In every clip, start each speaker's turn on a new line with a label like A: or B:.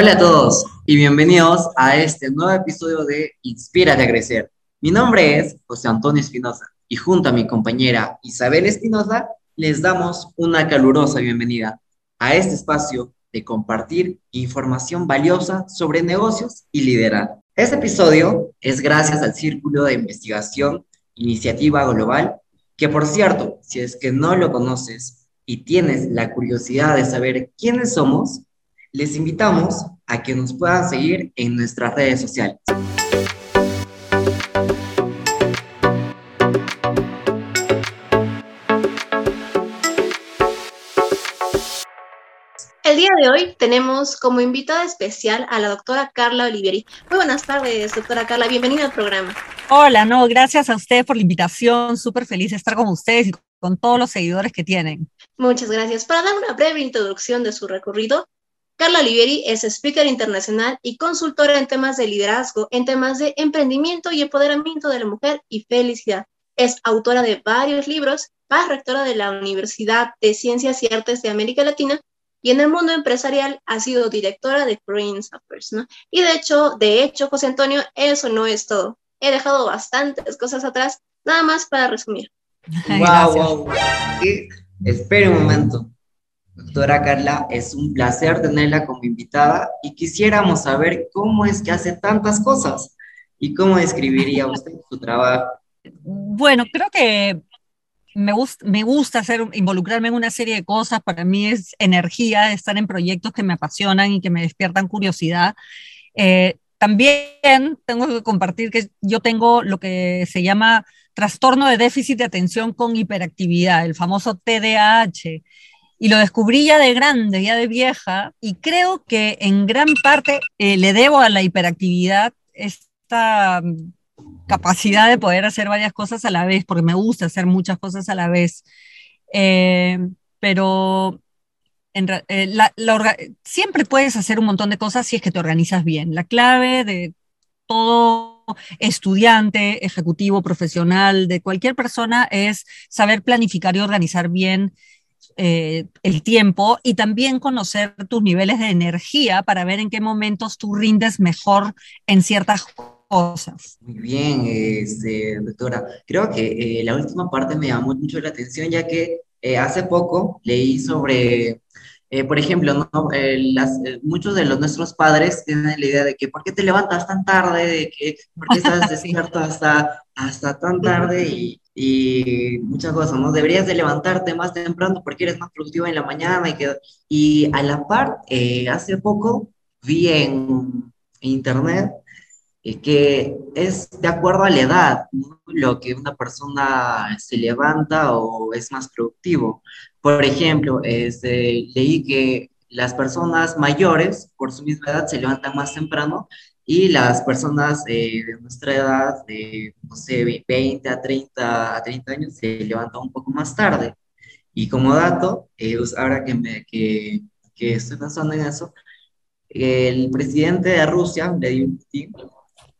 A: Hola a todos y bienvenidos a este nuevo episodio de Inspírate a Crecer. Mi nombre es José Antonio Espinosa y junto a mi compañera Isabel Espinosa les damos una calurosa bienvenida a este espacio de compartir información valiosa sobre negocios y liderazgo. Este episodio es gracias al Círculo de Investigación Iniciativa Global, que por cierto, si es que no lo conoces y tienes la curiosidad de saber quiénes somos, les invitamos a que nos puedan seguir en nuestras redes sociales.
B: El día de hoy tenemos como invitada especial a la doctora Carla Olivieri. Muy buenas tardes, doctora Carla. Bienvenida al programa.
C: Hola, no, gracias a usted por la invitación. Súper feliz de estar con ustedes y con todos los seguidores que tienen.
B: Muchas gracias. Para dar una breve introducción de su recorrido, Carla Olivieri es speaker internacional y consultora en temas de liderazgo, en temas de emprendimiento y empoderamiento de la mujer y felicidad. Es autora de varios libros, es rectora de la Universidad de Ciencias y Artes de América Latina y en el mundo empresarial ha sido directora de Prince Affairs, ¿no? Y de hecho, de hecho, José Antonio, eso no es todo. He dejado bastantes cosas atrás, nada más para resumir.
A: Wow, wow. espere un momento. Doctora Carla, es un placer tenerla como invitada y quisiéramos saber cómo es que hace tantas cosas y cómo describiría usted su trabajo.
C: Bueno, creo que me, gusta, me gusta hacer, involucrarme en una serie de cosas. Para mí es energía estar en proyectos que me apasionan y que me despiertan curiosidad. Eh, también tengo que compartir que yo tengo lo que se llama trastorno de déficit de atención con hiperactividad, el famoso TDAH y lo descubrí ya de grande, ya de vieja, y creo que en gran parte eh, le debo a la hiperactividad esta mm, capacidad de poder hacer varias cosas a la vez, porque me gusta hacer muchas cosas a la vez. Eh, pero eh, siempre puedes hacer un montón de cosas si es que te organizas bien. La clave de todo estudiante, ejecutivo, profesional, de cualquier persona es saber planificar y organizar bien eh, el tiempo y también conocer tus niveles de energía para ver en qué momentos tú rindes mejor en ciertas cosas.
A: Muy bien, este, doctora. Creo que eh, la última parte me llamó mucho la atención ya que eh, hace poco leí sobre eh, por ejemplo, ¿no? Eh, las, eh, muchos de los, nuestros padres tienen la idea de que ¿por qué te levantas tan tarde? De que ¿por qué estás despierto hasta, hasta tan tarde? Y, y, muchas cosas, ¿no? Deberías de levantarte más temprano porque eres más productivo en la mañana y, que, y a la par, hace poco vi en internet que es de acuerdo a la edad, lo que una persona se levanta o es más productivo. Por ejemplo, este, leí que las personas mayores, por su misma edad, se levantan más temprano y las personas eh, de nuestra edad, de, no sé, 20 a 30, a 30 años, se levantan un poco más tarde. Y como dato, eh, pues, ahora que, me, que, que estoy pensando en eso, el presidente de Rusia, Vladimir Putin,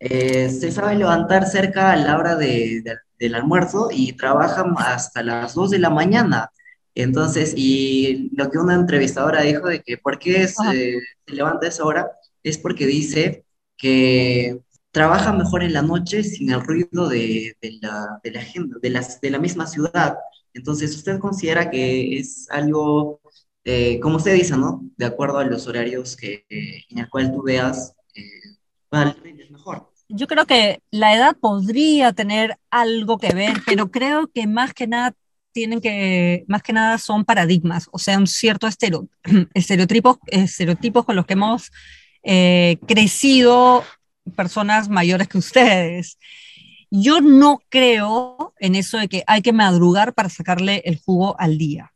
A: eh, se sabe levantar cerca a la hora de, del almuerzo y trabaja hasta las 2 de la mañana. Entonces, y lo que una entrevistadora dijo de que por qué se, levanta a esa hora es porque dice que trabaja mejor en la noche sin el ruido de, la, de de, las, de la misma ciudad. Entonces, ¿usted considera que es algo, eh, como usted dice, ¿no? De acuerdo a los horarios que, en el cual tú veas, eh, mejor.
C: Yo creo que la edad podría tener algo que ver, pero creo que más que nada tienen que, más que nada son paradigmas, o sea, un cierto estereotipos, estereotipos con los que hemos eh, crecido personas mayores que ustedes. Yo no creo en eso de que hay que madrugar para sacarle el jugo al día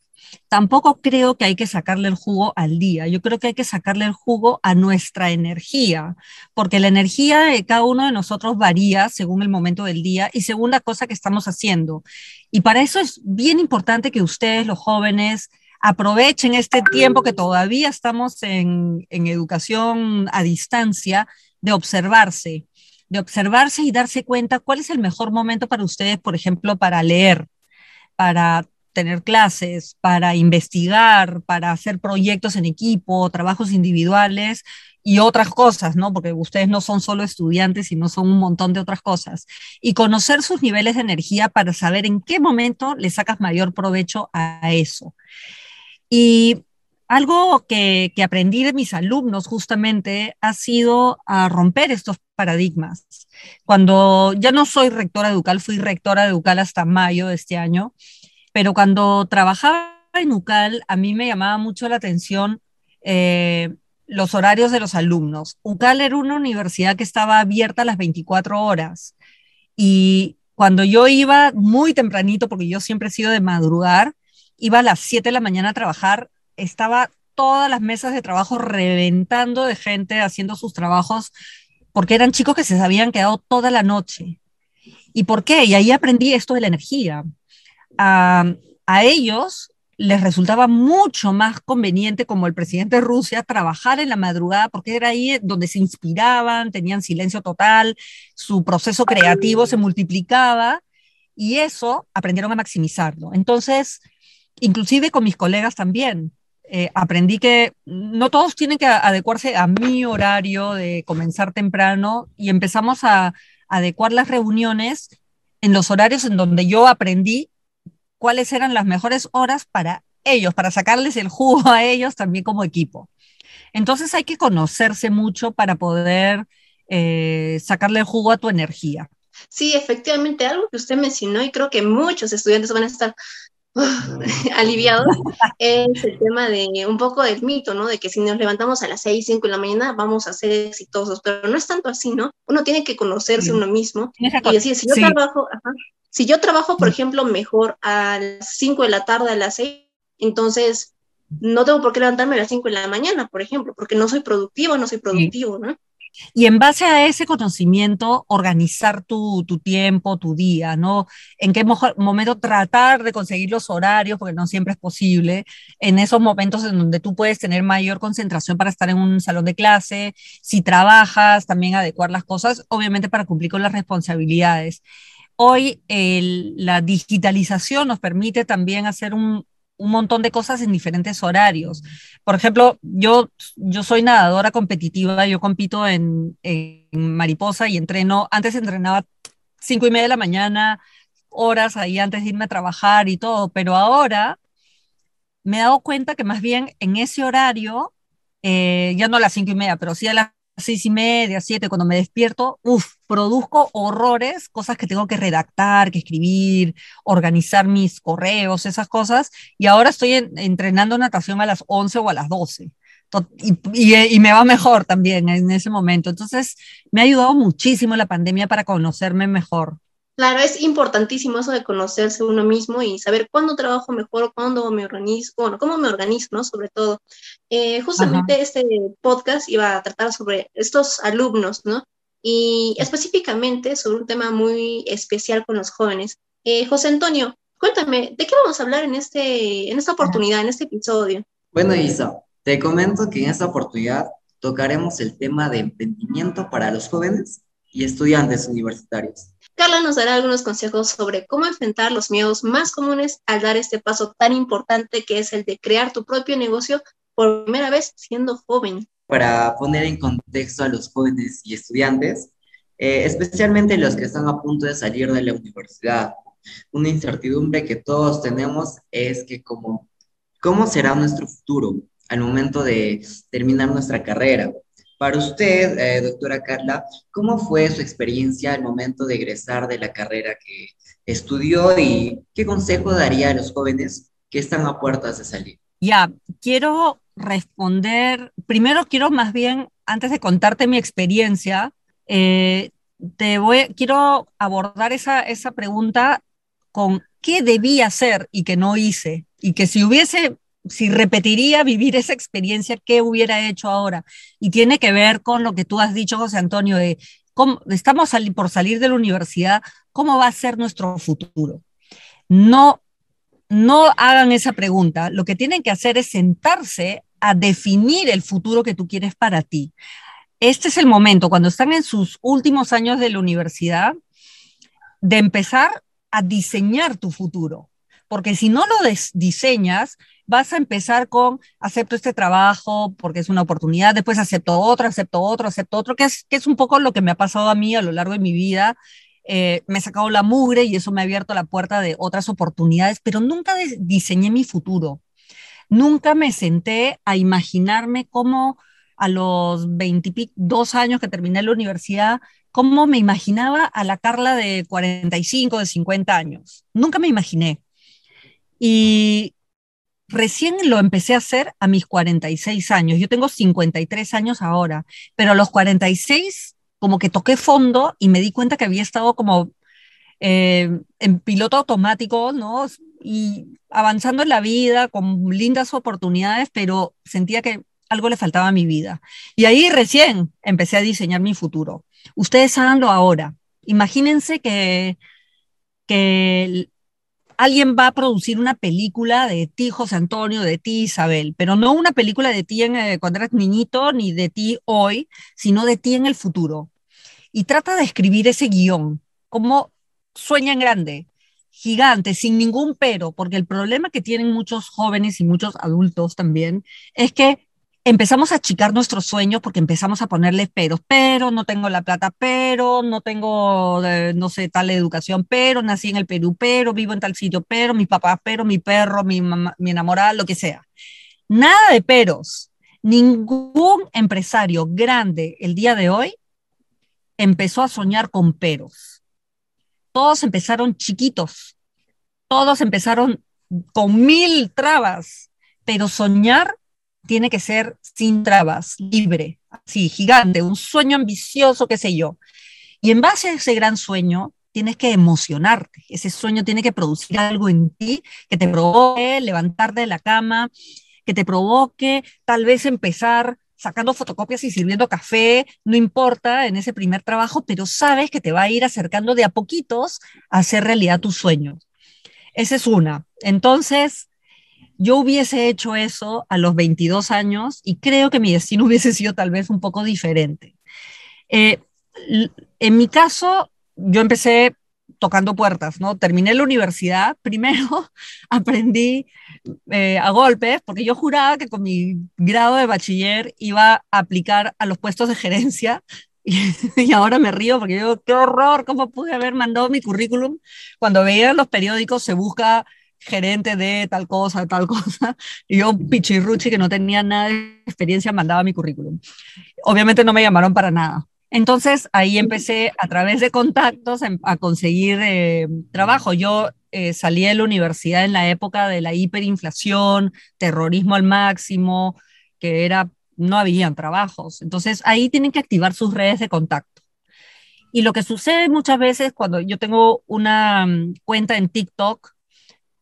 C: tampoco creo que hay que sacarle el jugo al día. Yo creo que hay que sacarle el jugo a nuestra energía, porque la energía de cada uno de nosotros varía según el momento del día y según la cosa que estamos haciendo. Y para eso es bien importante que ustedes, los jóvenes, aprovechen este tiempo que todavía estamos en, en educación a distancia de observarse, de observarse y darse cuenta cuál es el mejor momento para ustedes, por ejemplo, para leer, para tener clases, para investigar, para hacer proyectos en equipo, trabajos individuales y otras cosas, ¿no? Porque ustedes no son solo estudiantes, sino son un montón de otras cosas. Y conocer sus niveles de energía para saber en qué momento le sacas mayor provecho a eso. Y algo que, que, aprendí de mis alumnos justamente ha sido a romper estos paradigmas. Cuando ya no soy rectora de UCAL, fui rectora de UCAL hasta mayo de este año, pero cuando trabajaba en UCAL, a mí me llamaba mucho la atención eh, los horarios de los alumnos. UCAL era una universidad que estaba abierta a las 24 horas y cuando yo iba muy tempranito, porque yo siempre he sido de madrugar, iba a las 7 de la mañana a trabajar, estaba todas las mesas de trabajo reventando de gente haciendo sus trabajos, porque eran chicos que se habían quedado toda la noche. ¿Y por qué? Y ahí aprendí esto de la energía a, ellos les resultaba mucho más conveniente, como el presidente de Rusia, trabajar en la madrugada, porque era ahí donde se inspiraban, tenían silencio total, su proceso creativo se multiplicaba y eso aprendieron a maximizarlo. Entonces, inclusive con mis colegas también, eh, aprendí que no todos tienen que adecuarse a mi horario de comenzar temprano y empezamos a adecuar las reuniones en los horarios en donde yo aprendí cuáles eran las mejores horas para ellos, para sacarles el jugo a ellos también como equipo. Entonces hay que conocerse mucho para poder eh, sacarle el jugo a tu energía.
B: Sí, efectivamente, algo que usted mencionó y creo que muchos estudiantes van a estar aliviados es el tema de un poco del mito, ¿no? De que si nos levantamos a las 6, 5 de la mañana vamos a ser exitosos, pero no es tanto así, ¿no? Uno tiene que conocerse uno mismo y decir, si yo trabajo, si yo trabajo, por ejemplo, mejor a las 5 de la tarde, a las 6, entonces no tengo por qué levantarme a las 5 de la mañana, por ejemplo, porque no soy productivo, no soy productivo, ¿no?
C: Y en base a ese conocimiento, organizar tu, tu tiempo, tu día, ¿no? En qué momento tratar de conseguir los horarios, porque no siempre es posible, en esos momentos en donde tú puedes tener mayor concentración para estar en un salón de clase, si trabajas, también adecuar las cosas, obviamente para cumplir con las responsabilidades. Hoy la digitalización nos permite también hacer un, un montón de cosas en diferentes horarios. Por ejemplo, yo, yo soy nadadora competitiva, yo compito en, en mariposa y entreno, antes entrenaba cinco y media de la mañana, horas ahí antes de irme a trabajar y todo, pero ahora me he dado cuenta que más bien en ese horario, eh, ya no a las cinco y media, pero sí a las seis y media, siete, cuando me despierto, uff, produzco horrores, cosas que tengo que redactar, que escribir, organizar mis correos, esas cosas, y ahora estoy entrenando natación a las 11 o a las 12. Y, y, me va mejor también en ese momento. Entonces, me ha ayudado muchísimo la pandemia para conocerme mejor.
B: Claro, es importantísimo eso de conocerse uno mismo y saber cuándo trabajo mejor, cuándo me organizo, bueno, cómo me organizo, ¿no? Sobre todo. Eh, justamente este podcast iba a tratar sobre estos alumnos, ¿no? Y específicamente sobre un tema muy especial con los jóvenes. Eh, José Antonio, cuéntame, ¿de qué vamos a hablar en, este, en esta oportunidad, en este episodio?
A: Bueno, Isa, te comento que en esta oportunidad tocaremos el tema de emprendimiento para los jóvenes y estudiantes universitarios.
B: Carla nos dará algunos consejos sobre cómo enfrentar los miedos más comunes al dar este paso tan importante que es el de crear tu propio negocio por primera vez siendo joven.
A: Para poner en contexto a los jóvenes y estudiantes, eh, especialmente los que están a punto de salir de la universidad, una incertidumbre que todos tenemos es que como, ¿cómo será nuestro futuro al momento de terminar nuestra carrera? Para usted, eh, doctora Carla, ¿cómo fue su experiencia al momento de egresar de la carrera que estudió y qué consejo daría a los jóvenes que están a puertas de salir?
C: Ya, quiero responder, primero quiero más bien, antes de contarte mi experiencia, eh, te quiero abordar esa, esa pregunta con qué debía hacer y que no hice, y que si hubiese si repetiría vivir esa experiencia, ¿qué hubiera hecho ahora? Y tiene que ver con lo que tú has dicho, José Antonio, de cómo estamos por salir de la universidad, ¿cómo va a ser nuestro futuro? No, no hagan esa pregunta. Lo que tienen que hacer es sentarse a definir el futuro que tú quieres para ti. Este es el momento, cuando están en sus últimos años de la universidad, de empezar a diseñar tu futuro porque si no lo diseñas, vas a empezar con acepto este trabajo porque es una oportunidad, después acepto otro, acepto otro, acepto otro, que es, que es un poco lo que me ha pasado a mí a lo largo de mi vida. Eh, me he sacado la mugre y eso me ha abierto la puerta de otras oportunidades, pero nunca diseñé mi futuro. Nunca me senté a imaginarme cómo a los 22 años que terminé la universidad, cómo me imaginaba a la Carla de 45, de 50 años. Nunca me imaginé. Y recién lo empecé a hacer a mis 46 años. Yo tengo 53 años ahora, pero a los 46 como que toqué fondo y me di cuenta que había estado como eh, en piloto automático, ¿no? Y avanzando en la vida con lindas oportunidades, pero sentía que algo le faltaba a mi vida. Y ahí recién empecé a diseñar mi futuro. Ustedes háganlo ahora. Imagínense que, que alguien va a producir una película de ti, José Antonio, de ti, Isabel, pero no una película de ti en, eh, cuando eras niñito, ni de ti hoy, sino de ti en el futuro. Y trata de escribir ese guion, como sueña en grande, gigante, sin ningún pero, porque el problema que tienen muchos jóvenes y muchos adultos también es que empezamos a achicar nuestros sueños porque empezamos a ponerle peros, pero no tengo la plata, pero no tengo, eh, no sé, tal educación, pero nací en el Perú, pero vivo en tal sitio, pero mi papá, pero mi perro, mi, mi enamorada, lo que sea. Nada de peros. Ningún empresario grande el día de hoy empezó a soñar con peros. Todos empezaron chiquitos, todos empezaron con mil trabas, pero soñar tiene que ser sin trabas, libre, así, gigante, un sueño ambicioso, qué sé yo. Y en base a ese gran sueño, tienes que emocionarte. Ese sueño tiene que producir algo en ti que te provoque levantarte de la cama, que te provoque tal vez empezar sacando fotocopias y sirviendo café, no importa en ese primer trabajo, pero sabes que te va a ir acercando de a poquitos a hacer realidad tus sueños. Esa es una. Entonces, yo hubiese hecho eso a los 22 años y creo que mi destino hubiese sido tal vez un poco diferente. Eh, en mi caso, yo empecé tocando puertas, ¿no? Terminé la universidad, primero aprendí eh, a golpes, porque yo juraba que con mi grado de bachiller iba a aplicar a los puestos de gerencia y, y, ahora me río porque digo, qué horror, ¿cómo pude haber mandado mi currículum? Cuando veía los periódicos se busca gerente de tal cosa, tal cosa, y yo, pichirruchi, que no tenía nada de experiencia, mandaba mi currículum. Obviamente no me llamaron para nada. Entonces ahí empecé a través de contactos a conseguir eh, trabajo. Yo eh, salí de la universidad en la época de la hiperinflación, terrorismo al máximo, que era, no habían trabajos. Entonces ahí tienen que activar sus redes de contacto. Y lo que sucede muchas veces cuando yo tengo una mm, cuenta en TikTok,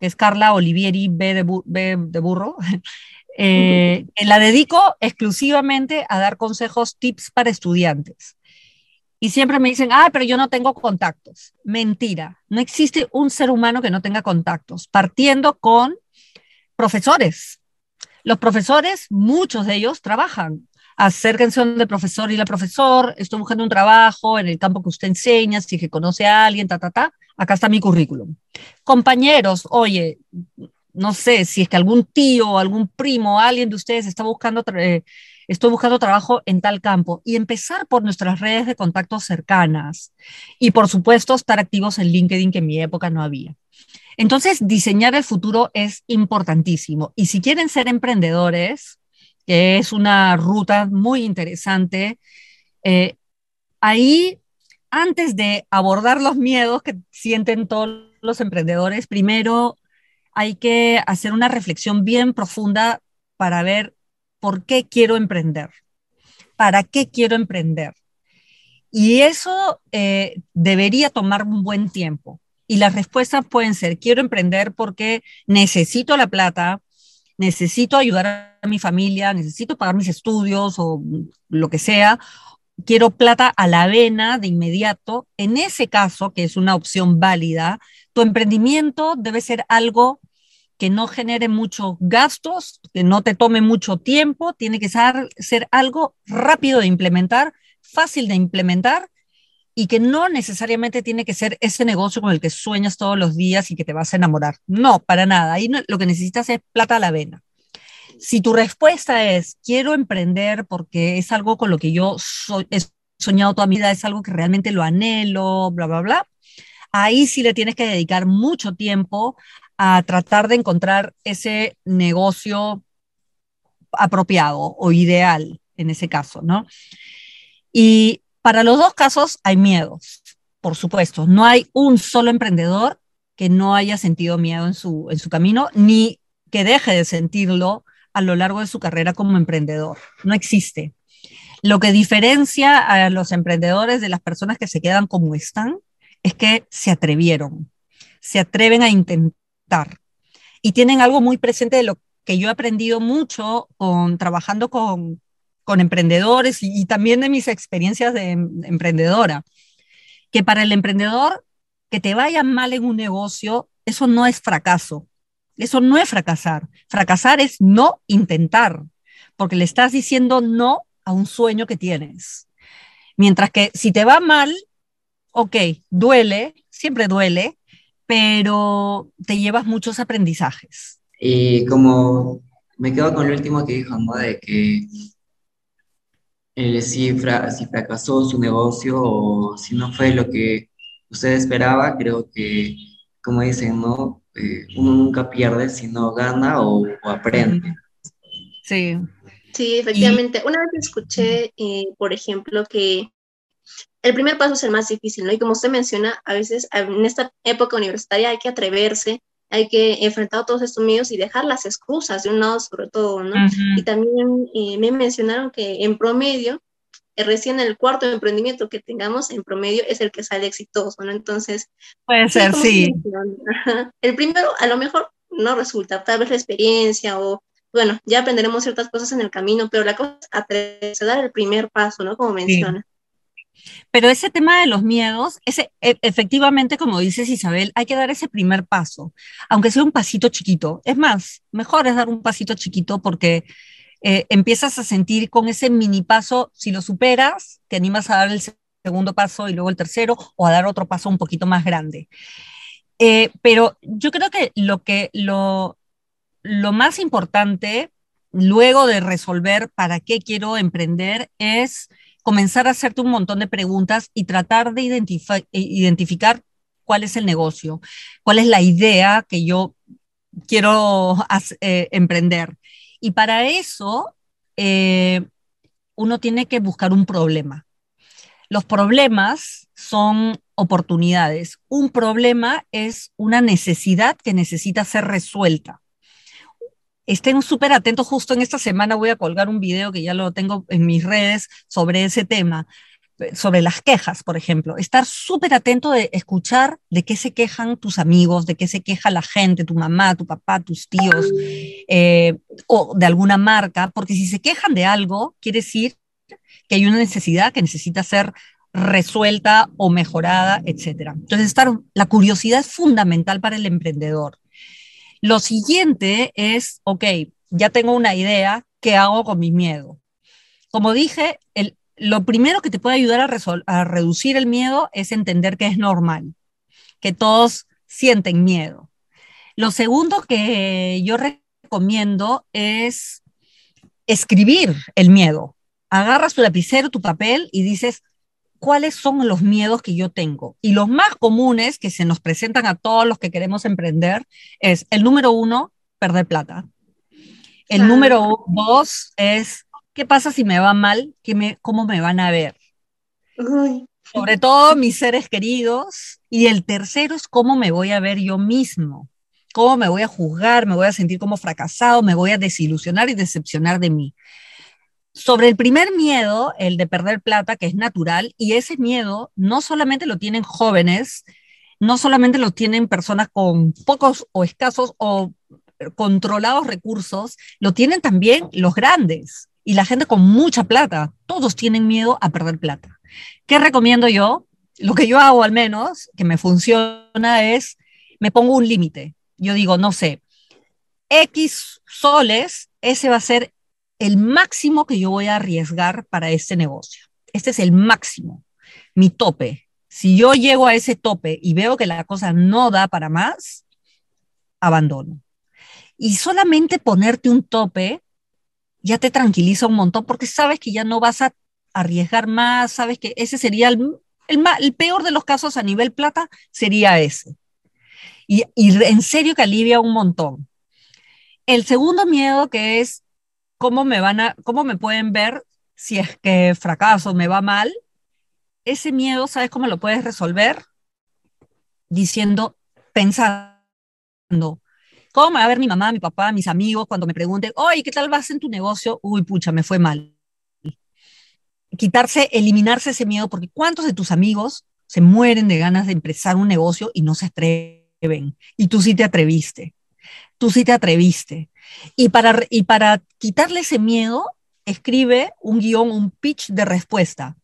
C: que es Carla Olivieri B de, burro, eh, la dedico exclusivamente a dar consejos, tips para estudiantes. Y siempre me dicen, ah, pero yo no tengo contactos. Mentira, no existe un ser humano que no tenga contactos, partiendo con profesores. Los profesores, muchos de ellos trabajan. Acérquense del profesor y la profesor, estoy buscando un trabajo en el campo que usted enseña, si que conoce a alguien, ta, ta, ta acá está mi currículum. Compañeros, oye, no sé si es que algún tío, algún primo, alguien de ustedes está buscando, eh, estoy buscando trabajo en tal campo y empezar por nuestras redes de contactos cercanas y por supuesto estar activos en LinkedIn que en mi época no había. Entonces, diseñar el futuro es importantísimo y si quieren ser emprendedores, que es una ruta muy interesante, eh, ahí antes de abordar los miedos que sienten todos los emprendedores, primero hay que hacer una reflexión bien profunda para ver por qué quiero emprender, para qué quiero emprender. Y eso eh, debería tomar un buen tiempo. Y las respuestas pueden ser, quiero emprender porque necesito la plata, necesito ayudar a mi familia, necesito pagar mis estudios o lo que sea, quiero plata a la vena de inmediato, en ese caso, que es una opción válida, tu emprendimiento debe ser algo que no genere muchos gastos, que no te tome mucho tiempo, tiene que ser, algo rápido de implementar, fácil de implementar y que no necesariamente tiene que ser ese negocio con el que sueñas todos los días y que te vas a enamorar. No, para nada. Ahí lo que necesitas es plata a la vena. Si tu respuesta es, quiero emprender porque es algo con lo que yo he soñado toda mi vida, es algo que realmente lo anhelo, bla, bla, bla, ahí sí le tienes que dedicar mucho tiempo a tratar de encontrar ese negocio apropiado o ideal en ese caso, ¿no? Y para los dos casos hay miedos, por supuesto. No hay un solo emprendedor que no haya sentido miedo en su, en su camino, ni que deje de sentirlo a lo largo de su carrera como emprendedor. No existe. Lo que diferencia a los emprendedores de las personas que se quedan como están es que se atrevieron, se atreven a intentar y tienen algo muy presente de lo que yo he aprendido mucho trabajando con, con emprendedores y, y, también de mis experiencias de em, emprendedora, que para el emprendedor que te vaya mal en un negocio, eso no es fracaso, eso no es fracasar. Fracasar es no intentar, porque le estás diciendo no a un sueño que tienes. Mientras que si te va mal, ok, duele, siempre duele, pero te llevas muchos aprendizajes.
A: Y como me quedo con lo último que dijo, ¿no? De que si, si fracasó su negocio o si no fue lo que usted esperaba, creo que, como dicen, ¿no? Eh, uno nunca pierde, sino gana o, aprende.
C: Sí.
B: Sí, efectivamente. Una vez escuché, eh, por ejemplo, que el primer paso es el más difícil, ¿no? Y como usted menciona, a veces en esta época universitaria hay que atreverse, hay que enfrentar todos estos miedos y dejar las excusas de un lado sobre todo, ¿no? Y también eh, me mencionaron que en promedio, recién el cuarto emprendimiento que tengamos en promedio es el que sale exitoso, ¿no? Entonces...
C: Puede ser, sí.
B: El primero a lo mejor no resulta, tal vez la experiencia o, bueno, ya aprenderemos ciertas cosas en el camino, pero la cosa es atreverse dar el primer paso, ¿no? Como menciona.
C: Pero ese tema de los miedos, ese, e, efectivamente, como dices Isabel, hay que dar ese primer paso, aunque sea un pasito chiquito. Es más, mejor es dar un pasito chiquito porque eh, empiezas a sentir con ese mini paso, si lo superas, te animas a dar el segundo paso y luego el tercero o a dar otro paso un poquito más grande. Eh, pero yo creo que lo, que lo, lo más importante luego de resolver para qué quiero emprender es comenzar a hacerte un montón de preguntas y tratar de identificar cuál es el negocio, cuál es la idea que yo quiero eh, emprender. Y para eso, eh, uno tiene que buscar un problema. Los problemas son oportunidades. Un problema es una necesidad que necesita ser resuelta estén súper atentos. Justo en esta semana voy a colgar un video que ya lo tengo en mis redes sobre ese tema, sobre las quejas, por ejemplo. Estar súper atento de escuchar de qué se quejan tus amigos, de qué se queja la gente, tu mamá, tu papá, tus tíos, eh, o de alguna marca, porque si se quejan de algo, quiere decir que hay una necesidad que necesita ser resuelta o mejorada, etc. Entonces, estar, la curiosidad es fundamental para el emprendedor. Lo siguiente es, ok, ya tengo una idea, ¿qué hago con mi miedo? Como dije, el, lo primero que te puede ayudar a, a reducir el miedo es entender que es normal, que todos sienten miedo. Lo segundo que yo recomiendo es escribir el miedo. Agarras tu lapicero, tu papel y dices, cuáles son los miedos que yo tengo. Y los más comunes que se nos presentan a todos los que queremos emprender es el número uno, perder plata. El número dos es, ¿qué pasa si me va mal? ¿Qué me, ¿Cómo me van a ver? Sobre todo mis seres queridos. Y el tercero es cómo me voy a ver yo mismo. ¿Cómo me voy a juzgar? ¿Me voy a sentir como fracasado? ¿Me voy a desilusionar y decepcionar de mí? Sobre el primer miedo, el de perder plata, que es natural, y ese miedo no solamente lo tienen jóvenes, no solamente lo tienen personas con pocos o escasos o controlados recursos, lo tienen también los grandes y la gente con mucha plata. Todos tienen miedo a perder plata. ¿Qué recomiendo yo? Lo que yo hago al menos, que me funciona, es me pongo un límite. Yo digo, no sé, X soles, ese va a ser el máximo que yo voy a arriesgar para este negocio. Este es el máximo. mi tope. Si yo llego a ese tope y veo que la cosa no da para más, abandono. Y solamente ponerte un tope ya te tranquiliza un montón porque sabes que ya no vas a arriesgar más, sabes que ese sería el, peor de los casos a nivel plata, sería ese. Y, y en serio que alivia un montón. El segundo miedo que es cómo me van a, cómo me pueden ver si es que fracaso, me va mal, ese miedo, ¿sabes cómo lo puedes resolver? Diciendo, pensando, ¿cómo me va a ver mi mamá, mi papá, mis amigos cuando me pregunten, oye, ¿qué tal vas en tu negocio? Uy, pucha, me fue mal. Quitarse, eliminarse ese miedo, porque ¿cuántos de tus amigos se mueren de ganas de empezar un negocio y no se atreven? Y tú sí te atreviste. Tú sí te atreviste. Y para, y para quitarle ese miedo, escribe un guion, un pitch de respuesta.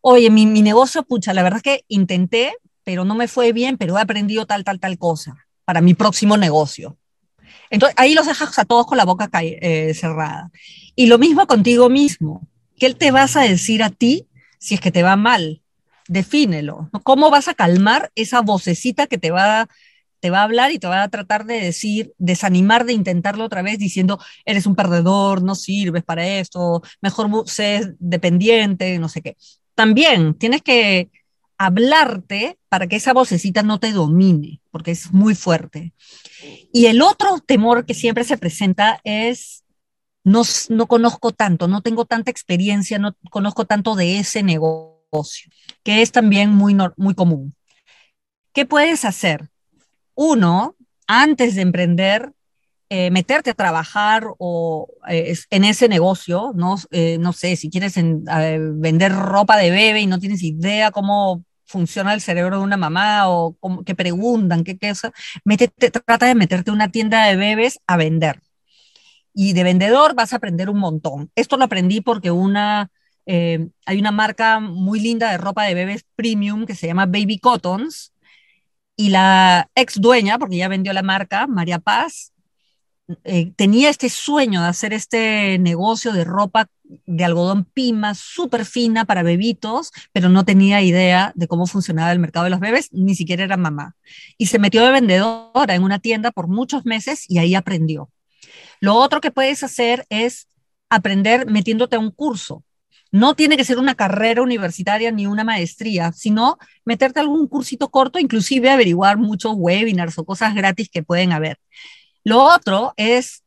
C: Oye, mi, negocio, pucha, la verdad es que intenté, pero no me fue bien, pero he aprendido tal, tal, tal cosa para mi próximo negocio. Entonces, ahí los dejas a todos con la boca eh, cerrada. Y lo mismo contigo mismo. ¿Qué te vas a decir a ti si es que te va mal? Defínelo. ¿Cómo vas a calmar esa vocecita que te va te va a hablar y te va a tratar de decir, desanimar de intentarlo otra vez diciendo, eres un perdedor, no sirves para esto, mejor sé dependiente, no sé qué. También tienes que hablarte para que esa vocecita no te domine, porque es muy fuerte. Y el otro temor que siempre se presenta es, no, no conozco tanto, no tengo tanta experiencia, no conozco tanto de ese negocio, que es también muy, muy común. ¿Qué puedes hacer? uno, antes de emprender, eh, meterte a trabajar o, eh, en ese negocio, ¿no? Eh, no sé, si quieres vender ropa de bebé y no tienes idea cómo funciona el cerebro de una mamá o qué preguntan, qué cosa, métete, trata de meterte una tienda de bebés a vender. Y de vendedor vas a aprender un montón. Esto lo aprendí porque una, hay una marca muy linda de ropa de bebés premium que se llama Baby Cottons, y la ex dueña, porque ya vendió la marca, María Paz, eh, tenía este sueño de hacer este negocio de ropa de algodón pima, súper fina para bebitos, pero no tenía idea de cómo funcionaba el mercado de los bebés, ni siquiera era mamá. Y se metió de vendedora en una tienda por muchos meses y ahí aprendió. Lo otro que puedes hacer es aprender metiéndote a un curso. No tiene que ser una carrera universitaria ni una maestría, sino meterte a algún cursito corto, inclusive averiguar muchos webinars o cosas gratis que pueden haber. Lo otro es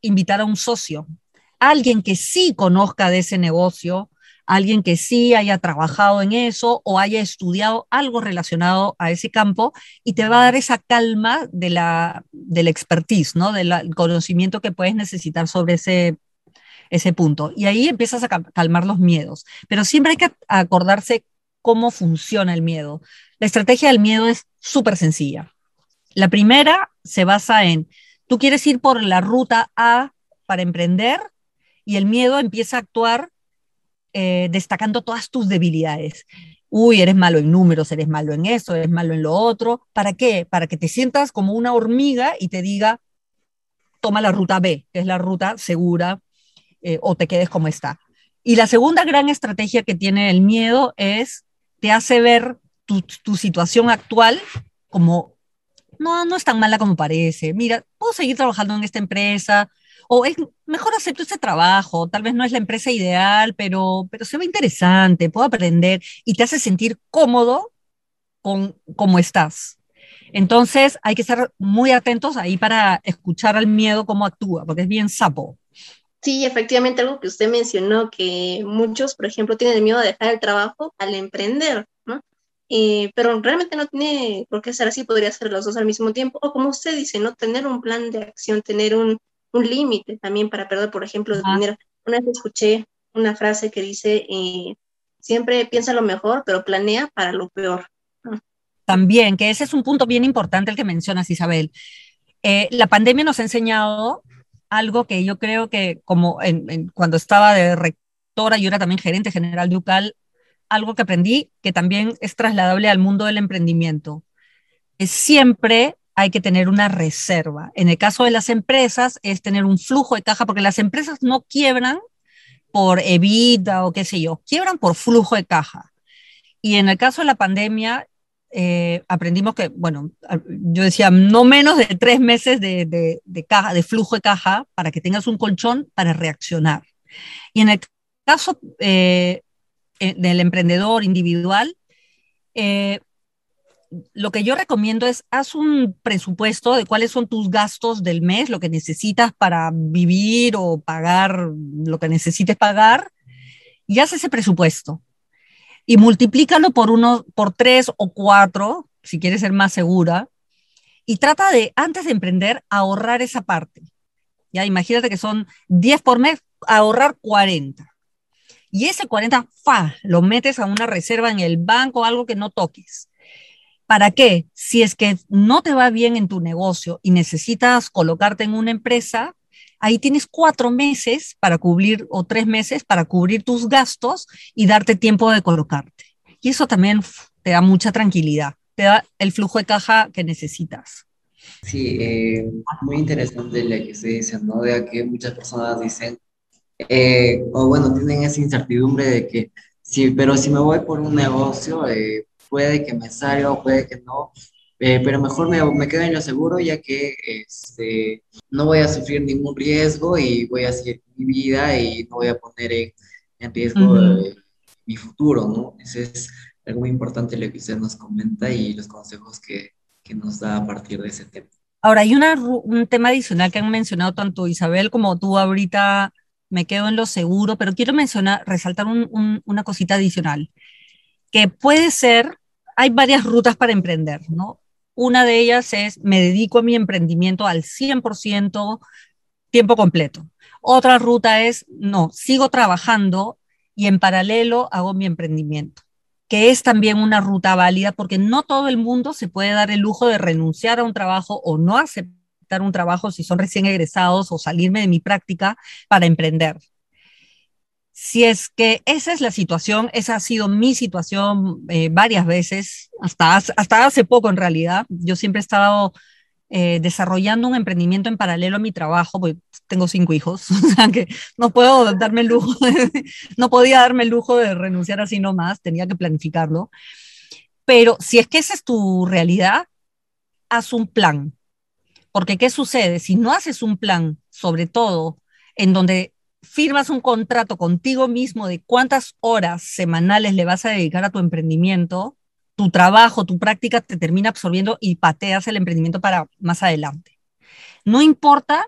C: invitar a un socio, alguien que sí conozca de ese negocio, alguien que sí haya trabajado en eso o haya estudiado algo relacionado a ese campo y te va a dar esa calma de la, del expertise, ¿no? Del conocimiento que puedes necesitar sobre ese ese punto. Y ahí empiezas a calmar los miedos. Pero siempre hay que acordarse cómo funciona el miedo. La estrategia del miedo es súper sencilla. La primera se basa en, tú quieres ir por la ruta A para emprender y el miedo empieza a actuar eh, destacando todas tus debilidades. Uy, eres malo en números, eres malo en eso, eres malo en lo otro. ¿Para qué? Para que te sientas como una hormiga y te diga, toma la ruta B, que es la ruta segura, eh, o te quedes como está. Y la segunda gran estrategia que tiene el miedo es, te hace ver tu, tu situación actual como, no, no es tan mala como parece. Mira, puedo seguir trabajando en esta empresa, o es mejor acepto este trabajo, tal vez no es la empresa ideal, pero, pero se ve interesante, puedo aprender y te hace sentir cómodo con cómo estás. Entonces hay que estar muy atentos ahí para escuchar al miedo cómo actúa, porque es bien sapo.
B: Sí, efectivamente, algo que usted mencionó, que muchos, por ejemplo, tienen miedo de dejar el trabajo al emprender, ¿no? Eh, pero realmente no tiene por qué ser así, podría ser los dos al mismo tiempo, o como usted dice, ¿no? Tener un plan de acción, tener un, un límite también para perder, por ejemplo, de dinero. Una vez escuché una frase que dice, eh, siempre piensa lo mejor, pero planea para lo peor.
C: También, que ese es un punto bien importante el que mencionas, Isabel. Eh, la pandemia nos ha enseñado algo que yo creo que como cuando estaba de rectora, yo era también gerente general de UCAL, algo que aprendí que también es trasladable al mundo del emprendimiento. Es siempre hay que tener una reserva. En el caso de las empresas es tener un flujo de caja, porque las empresas no quiebran por evita o qué sé yo, quiebran por flujo de caja. Y en el caso de la pandemia, eh, aprendimos que, bueno, yo decía, no menos de tres meses de, de, caja, de flujo de caja para que tengas un colchón para reaccionar. Y en el caso eh, eh, del emprendedor individual, lo que yo recomiendo es, haz un presupuesto de cuáles son tus gastos del mes, lo que necesitas para vivir o pagar lo que necesites pagar, y haz ese presupuesto y multiplícalo por uno, por tres o cuatro, si quieres ser más segura, y trata de, antes de emprender, ahorrar esa parte. Ya, imagínate que son 10 por mes, ahorrar 40. Y ese 40, fa, lo metes a una reserva en el banco, algo que no toques. ¿Para qué? Si es que no te va bien en tu negocio y necesitas colocarte en una empresa, ahí tienes cuatro meses para cubrir o tres meses para cubrir tus gastos y darte tiempo de colocarte. Y eso también te da mucha tranquilidad, te da el flujo de caja que necesitas.
A: Sí, eh, muy interesante lo que se dice, ¿no? De que muchas personas dicen, eh, o bueno, tienen esa incertidumbre de que, sí, pero si me voy por un negocio, eh, puede que me salga o puede que no, eh, pero mejor me, me, quedo en lo seguro ya que este, no voy a sufrir ningún riesgo y voy a seguir mi vida y no voy a poner en, en riesgo eh, mi futuro, ¿no? Ese es algo muy importante lo que usted nos comenta y los consejos que, que nos da a partir de ese tema.
C: Ahora, hay una, un tema adicional que han mencionado tanto Isabel como tú ahorita, me quedo en lo seguro, pero quiero mencionar, resaltar un, un, una cosita adicional, que puede ser, hay varias rutas para emprender, ¿no? Una de ellas es, me dedico a mi emprendimiento al 100% tiempo completo. Otra ruta es, no, sigo trabajando y en paralelo hago mi emprendimiento, que es también una ruta válida porque no todo el mundo se puede dar el lujo de renunciar a un trabajo o no aceptar un trabajo si son recién egresados o salirme de mi práctica para emprender si es que esa es la situación, esa ha sido mi situación eh, varias veces, hasta, hasta hace poco en realidad. Yo siempre he estado eh, desarrollando un emprendimiento en paralelo a mi trabajo, porque tengo cinco hijos, o sea que no puedo darme el lujo, no podía darme el lujo de renunciar así nomás, tenía que planificarlo. Pero si es que esa es tu realidad, haz un plan. Porque ¿qué sucede? Si no haces un plan, sobre todo en donde firmas un contrato contigo mismo de cuántas horas semanales le vas a dedicar a tu emprendimiento, tu trabajo, tu práctica te termina absorbiendo y pateas el emprendimiento para más adelante. No importa,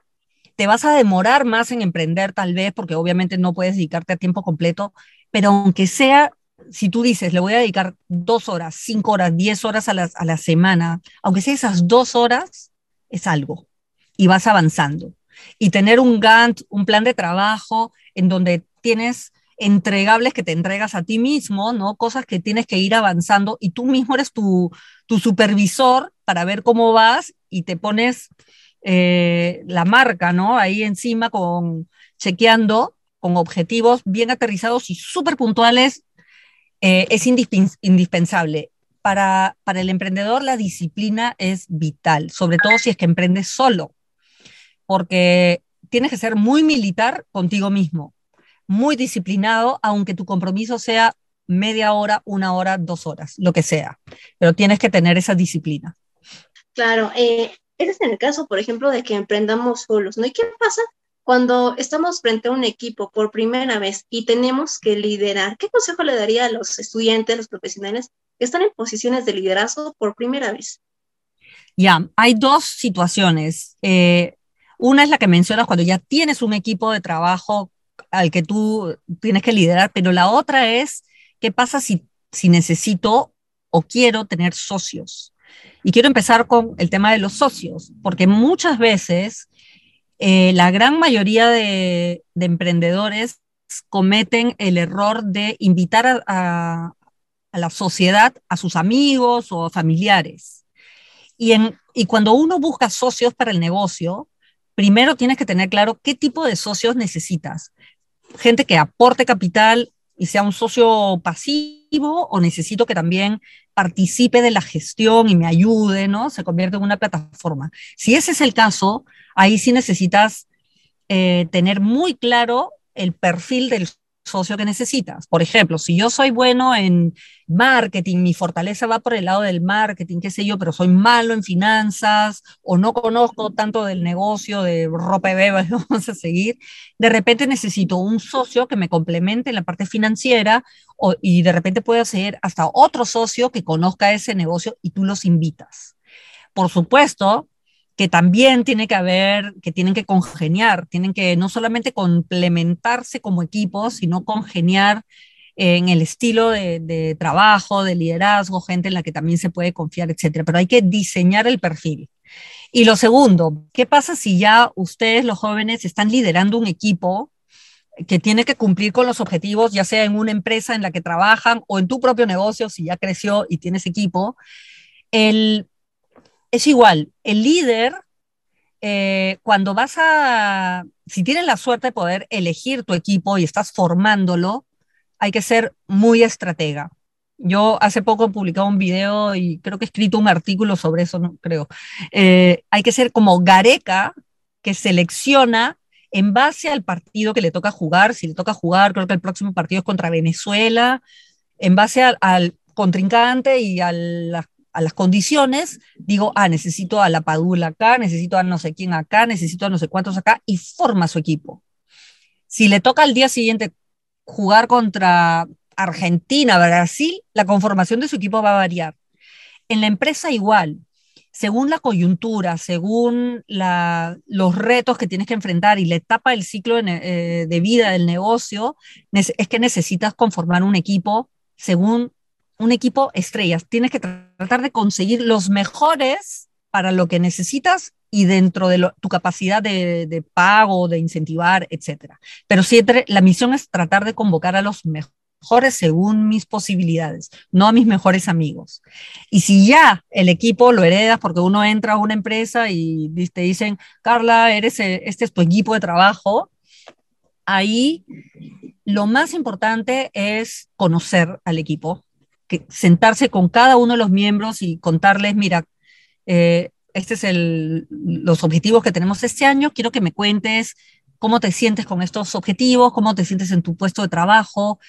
C: te vas a demorar más en emprender tal vez, porque obviamente no puedes dedicarte a tiempo completo, pero aunque sea, si tú dices, le voy a dedicar dos horas, cinco horas, diez horas a la, a la semana, aunque sea esas dos horas, es algo y vas avanzando y tener un Gantt, un plan de trabajo en donde tienes entregables que te entregas a ti mismo, ¿no? Cosas que tienes que ir avanzando y tú mismo eres tu, supervisor para ver cómo vas y te pones eh, la marca, ¿no? Ahí encima con chequeando con objetivos bien aterrizados y súper puntuales, eh, es indispensable. Para, para el emprendedor la disciplina es vital, sobre todo si es que emprendes solo porque tienes que ser muy militar contigo mismo, muy disciplinado, aunque tu compromiso sea media hora, una hora, dos horas, lo que sea, pero tienes que tener esa disciplina.
B: Claro, eh, ese es en el caso, por ejemplo, de que emprendamos solos, ¿no? ¿Y qué pasa cuando estamos frente a un equipo por primera vez y tenemos que liderar? ¿Qué consejo le daría a los estudiantes, los profesionales que están en posiciones de liderazgo por primera vez?
C: Ya, hay dos situaciones. Eh, una es la que mencionas cuando ya tienes un equipo de trabajo al que tú tienes que liderar, pero la otra es, ¿qué pasa si, si necesito o quiero tener socios? Y quiero empezar con el tema de los socios, porque muchas veces eh, la gran mayoría de, emprendedores cometen el error de invitar a, la sociedad a sus amigos o familiares. Y cuando uno busca socios para el negocio, primero tienes que tener claro qué tipo de socios necesitas. Gente que aporte capital y sea un socio pasivo o necesito que también participe de la gestión y me ayude, ¿no? Se convierte en una plataforma. Si ese es el caso, ahí sí necesitas eh, tener muy claro el perfil del socio que necesitas. Por ejemplo, si yo soy bueno en marketing, mi fortaleza va por el lado del marketing, qué sé yo, pero soy malo en finanzas o no conozco tanto del negocio de ropa y beba, vamos a seguir, de repente necesito un socio que me complemente en la parte financiera y de repente puede ser hasta otro socio que conozca ese negocio y tú los invitas. Por supuesto, que también tiene que haber, que tienen que congeniar, tienen que no solamente complementarse como equipo, sino congeniar en el estilo de, trabajo, de liderazgo, gente en la que también se puede confiar, etcétera. Pero hay que diseñar el perfil. Y lo segundo, ¿qué pasa si ya ustedes, los jóvenes, están liderando un equipo que tiene que cumplir con los objetivos, ya sea en una empresa en la que trabajan o en tu propio negocio, si ya creció y tienes equipo? El es igual, el líder, eh, cuando vas a, si tienes la suerte de poder elegir tu equipo y estás formándolo, hay que ser muy estratega. Yo hace poco he publicado un video y creo que he escrito un artículo sobre eso, no creo. Eh, hay que ser como Gareca, que selecciona en base al partido que le toca jugar. Si le toca jugar, creo que el próximo partido es contra Venezuela, en base al, al contrincante y a las a las condiciones, digo, ah, necesito a la Padula acá, necesito a no sé quién acá, necesito a no sé cuántos acá, y forma su equipo. Si le toca al día siguiente jugar contra Argentina, Brasil, la conformación de su equipo va a variar. En la empresa igual, según la coyuntura, según los retos que tienes que enfrentar y la etapa del ciclo de, eh, de vida del negocio, es que necesitas conformar un equipo según un equipo estrellas. Tienes que tratar de conseguir los mejores para lo que necesitas y dentro de tu capacidad de, pago, de incentivar, etc. Pero siempre la misión es tratar de convocar a los mejores según mis posibilidades, no a mis mejores amigos. Y si ya el equipo lo heredas porque uno entra a una empresa y te dicen, Carla, eres, eh, este es tu equipo de trabajo, ahí lo más importante es conocer al equipo, sentarse con cada uno de los miembros y contarles, mira, eh, este es el, los objetivos que tenemos este año, quiero que me cuentes cómo te sientes con estos objetivos, cómo te sientes en tu puesto de trabajo,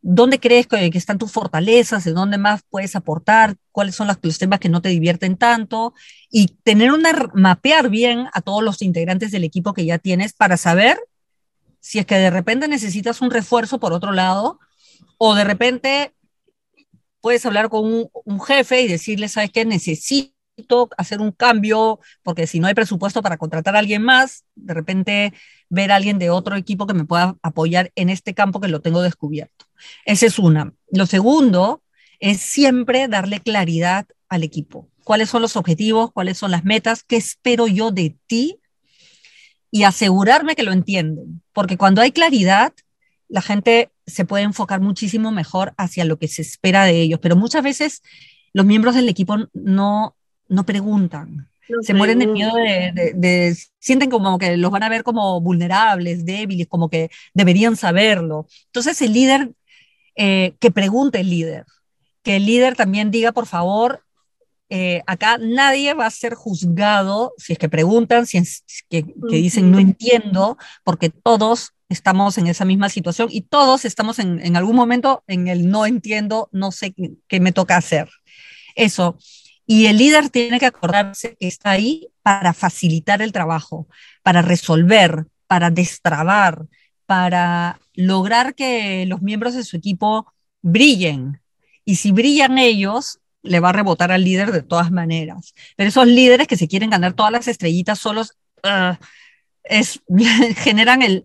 C: dónde crees que, están tus fortalezas, de dónde más puedes aportar, cuáles son los, los temas que no te divierten tanto, y tener una, mapear bien a todos los integrantes del equipo que ya tienes para saber si es que de repente necesitas un refuerzo por otro lado, o de repente puedes hablar con un, jefe y decirle, ¿sabes qué? Necesito hacer un cambio, porque si no hay presupuesto para contratar a alguien más, de repente ver a alguien de otro equipo que me pueda apoyar en este campo que lo tengo descubierto. Esa es una. Lo segundo es siempre darle claridad al equipo. ¿Cuáles son los objetivos? ¿Cuáles son las metas? ¿Qué espero yo de ti? Y asegurarme que lo entienden. Porque cuando hay claridad, la gente se puede enfocar muchísimo mejor hacia lo que se espera de ellos, pero muchas veces los miembros del equipo no, no preguntan. se mueren de miedo de, sienten como que los van a ver como vulnerables, débiles, como que deberían saberlo. Entonces el líder, eh, que pregunte el líder, que el líder también diga, por favor, eh, acá nadie va a ser juzgado si es que preguntan, si es que, que dicen no entiendo, porque todos estamos en esa misma situación y todos estamos en, algún momento en el no entiendo, no sé qué, me toca hacer. Eso. Y el líder tiene que acordarse que está ahí para facilitar el trabajo, para resolver, para destrabar, para lograr que los miembros de su equipo brillen. Y si brillan ellos, le va a rebotar al líder de todas maneras. Pero esos líderes que se quieren ganar todas las estrellitas solos, ah, es, generan el,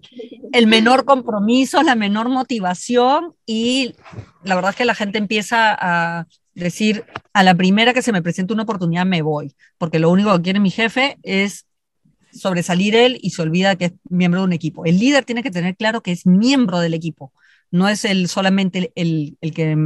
C: menor compromiso, la menor motivación y la verdad es que la gente empieza a decir, a la primera que se me presenta una oportunidad me voy, porque lo único que quiere mi jefe es sobresalir él y se olvida que es miembro de un equipo. El líder tiene que tener claro que es miembro del equipo, no es el, solamente el, el, que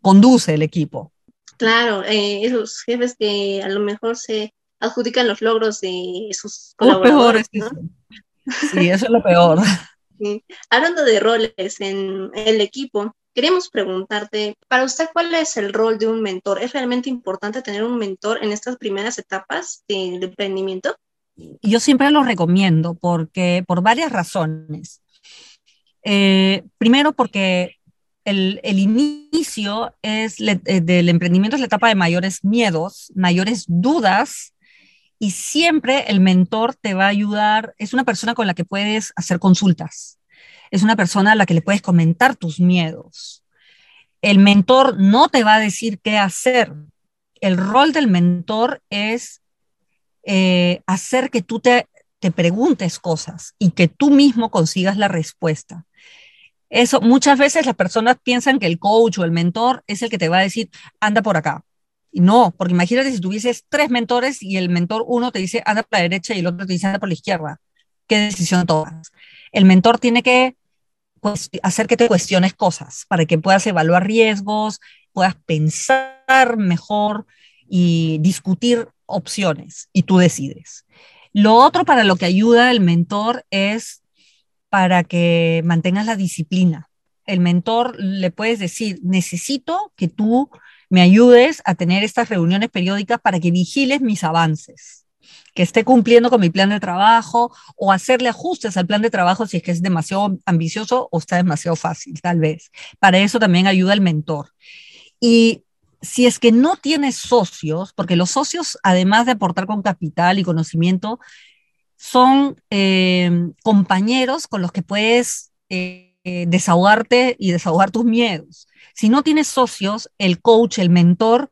C: conduce el equipo.
B: Claro, eh, esos jefes que a lo mejor se adjudican los logros de sus colaboradores.
C: Sí, eso es lo peor.
B: Hablando de roles en el equipo, queremos preguntarte, para usted, ¿cuál es el rol de un mentor? ¿Es realmente importante tener un mentor en estas primeras etapas del emprendimiento?
C: Yo siempre lo recomiendo porque por varias razones. Eh, primero porque el, el inicio es eh, del emprendimiento es la etapa de mayores miedos, mayores dudas, y siempre el mentor te va a ayudar, es una persona con la que puedes hacer consultas, es una persona a la que le puedes comentar tus miedos. El mentor no te va a decir qué hacer. El rol del mentor es eh, hacer que tú te, te preguntes cosas y que tú mismo consigas la respuesta. Eso, muchas veces las personas piensan que el coach o el mentor es el que te va a decir, anda por acá. No, porque imagínate si tuvieses tres mentores y el mentor uno te dice, anda por la derecha y el otro te dice, anda por la izquierda. ¿Qué decisión tomas? El mentor tiene que hacer que te cuestiones cosas para que puedas evaluar riesgos, puedas pensar mejor y discutir opciones y tú decides. Lo otro para lo que ayuda el mentor es para que mantengas la disciplina. El mentor le puedes decir, necesito que tú me ayudes a tener estas reuniones periódicas para que vigiles mis avances, que esté cumpliendo con mi plan de trabajo o hacerle ajustes al plan de trabajo si es que es demasiado ambicioso o está demasiado fácil, tal vez. Para eso también ayuda el mentor. Y si es que no tienes socios, porque los socios, además de aportar con capital y conocimiento, son eh, compañeros con los que puedes eh, desahogarte y desahogar tus miedos. Si no tienes socios, el coach, el mentor,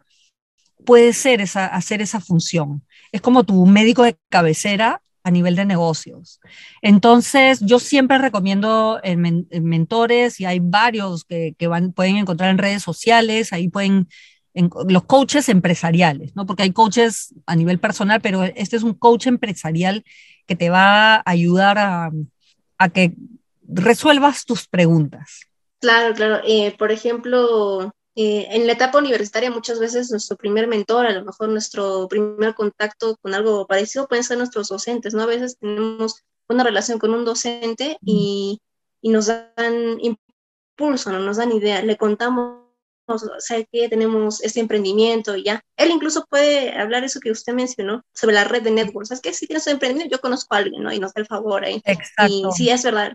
C: puede ser esa, hacer esa función. Es como tu médico de cabecera a nivel de negocios. Entonces, yo siempre recomiendo en, mentores y hay varios que, pueden encontrar en redes sociales, ahí pueden los coaches empresariales, ¿no? Porque hay coaches a nivel personal, pero este es un coach empresarial que te va a ayudar a que resuelvas tus preguntas.
B: Claro, claro. Eh, por ejemplo, eh, en la etapa universitaria muchas veces nuestro primer mentor, a lo mejor nuestro primer contacto con algo parecido pueden ser nuestros docentes, ¿no? A veces tenemos una relación con un docente y, y nos dan impulso, ¿no? nos dan idea, le contamos o sea, que tenemos este emprendimiento y ya. Él incluso puede hablar eso que usted mencionó sobre la red de networks. Es que si tienes un emprendimiento, yo conozco a alguien, ¿no? Y nos da el favor ahí. Exacto. Y sí, es verdad.